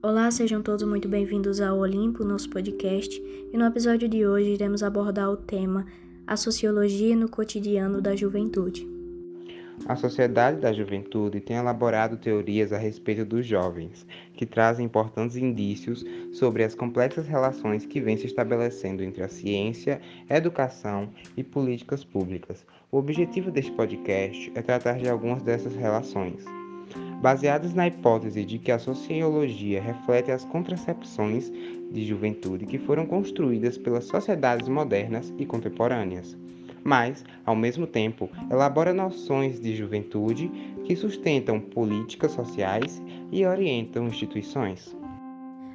Olá, sejam todos muito bem-vindos ao Olimpo, nosso podcast, e no episódio de hoje iremos abordar o tema A Sociologia no Cotidiano da Juventude. A Sociedade da Juventude tem elaborado teorias a respeito dos jovens, que trazem importantes indícios sobre as complexas relações que vêm se estabelecendo entre a ciência, educação e políticas públicas. O objetivo deste podcast é tratar de algumas dessas relações baseadas na hipótese de que a sociologia reflete as contracepções de juventude que foram construídas pelas sociedades modernas e contemporâneas, mas, ao mesmo tempo, elabora noções de juventude que sustentam políticas sociais e orientam instituições.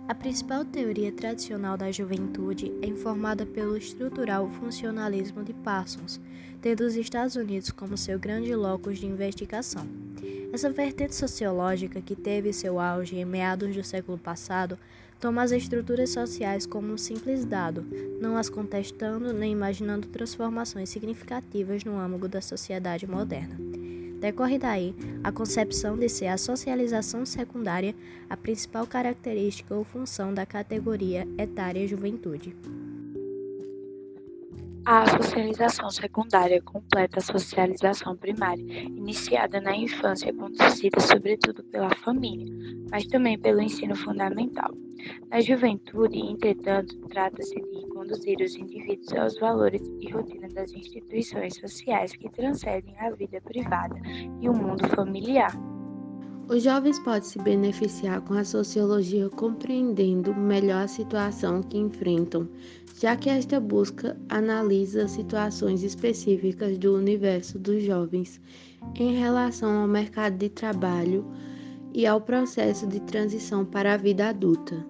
A principal teoria tradicional da juventude é informada pelo estrutural funcionalismo de Parsons, tendo os Estados Unidos como seu grande locus de investigação. Essa vertente sociológica, que teve seu auge em meados do século passado, toma as estruturas sociais como um simples dado, não as contestando nem imaginando transformações significativas no âmago da sociedade moderna. Decorre daí a concepção de ser a socialização secundária a principal característica ou função da categoria etária juventude. A socialização secundária completa a socialização primária, iniciada na infância e conduzida sobretudo pela família, mas também pelo ensino fundamental. Na juventude, entretanto, trata-se de conduzir os indivíduos aos valores e rotina das instituições sociais que transcendem a vida privada e o mundo familiar. Os jovens podem se beneficiar com a sociologia compreendendo melhor a situação que enfrentam, já que esta busca analisa situações específicas do universo dos jovens em relação ao mercado de trabalho e ao processo de transição para a vida adulta.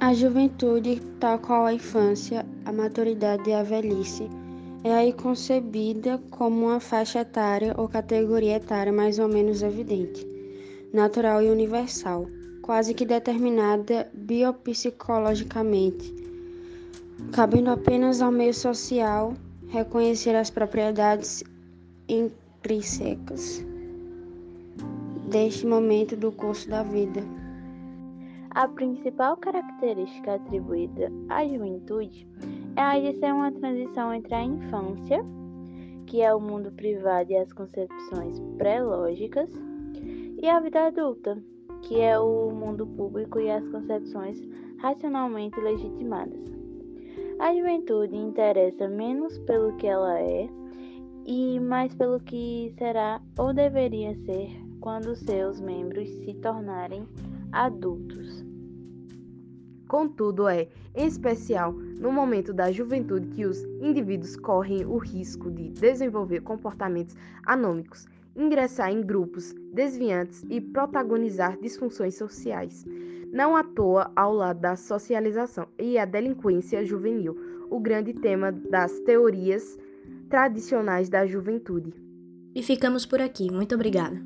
A juventude, tal qual a infância, a maturidade e a velhice, é aí concebida como uma faixa etária ou categoria etária mais ou menos evidente, natural e universal, quase que determinada biopsicologicamente, cabendo apenas ao meio social reconhecer as propriedades intrínsecas deste momento do curso da vida. A principal característica atribuída à juventude é a de ser uma transição entre a infância, que é o mundo privado e as concepções pré-lógicas, e a vida adulta, que é o mundo público e as concepções racionalmente legitimadas. A juventude interessa menos pelo que ela é e mais pelo que será ou deveria ser quando seus membros se tornarem adultos. Contudo, é, em especial, no momento da juventude que os indivíduos correm o risco de desenvolver comportamentos anômicos, ingressar em grupos desviantes e protagonizar disfunções sociais. Não à toa, ao lado da socialização e a delinquência juvenil, o grande tema das teorias tradicionais da juventude. E ficamos por aqui. Muito obrigada.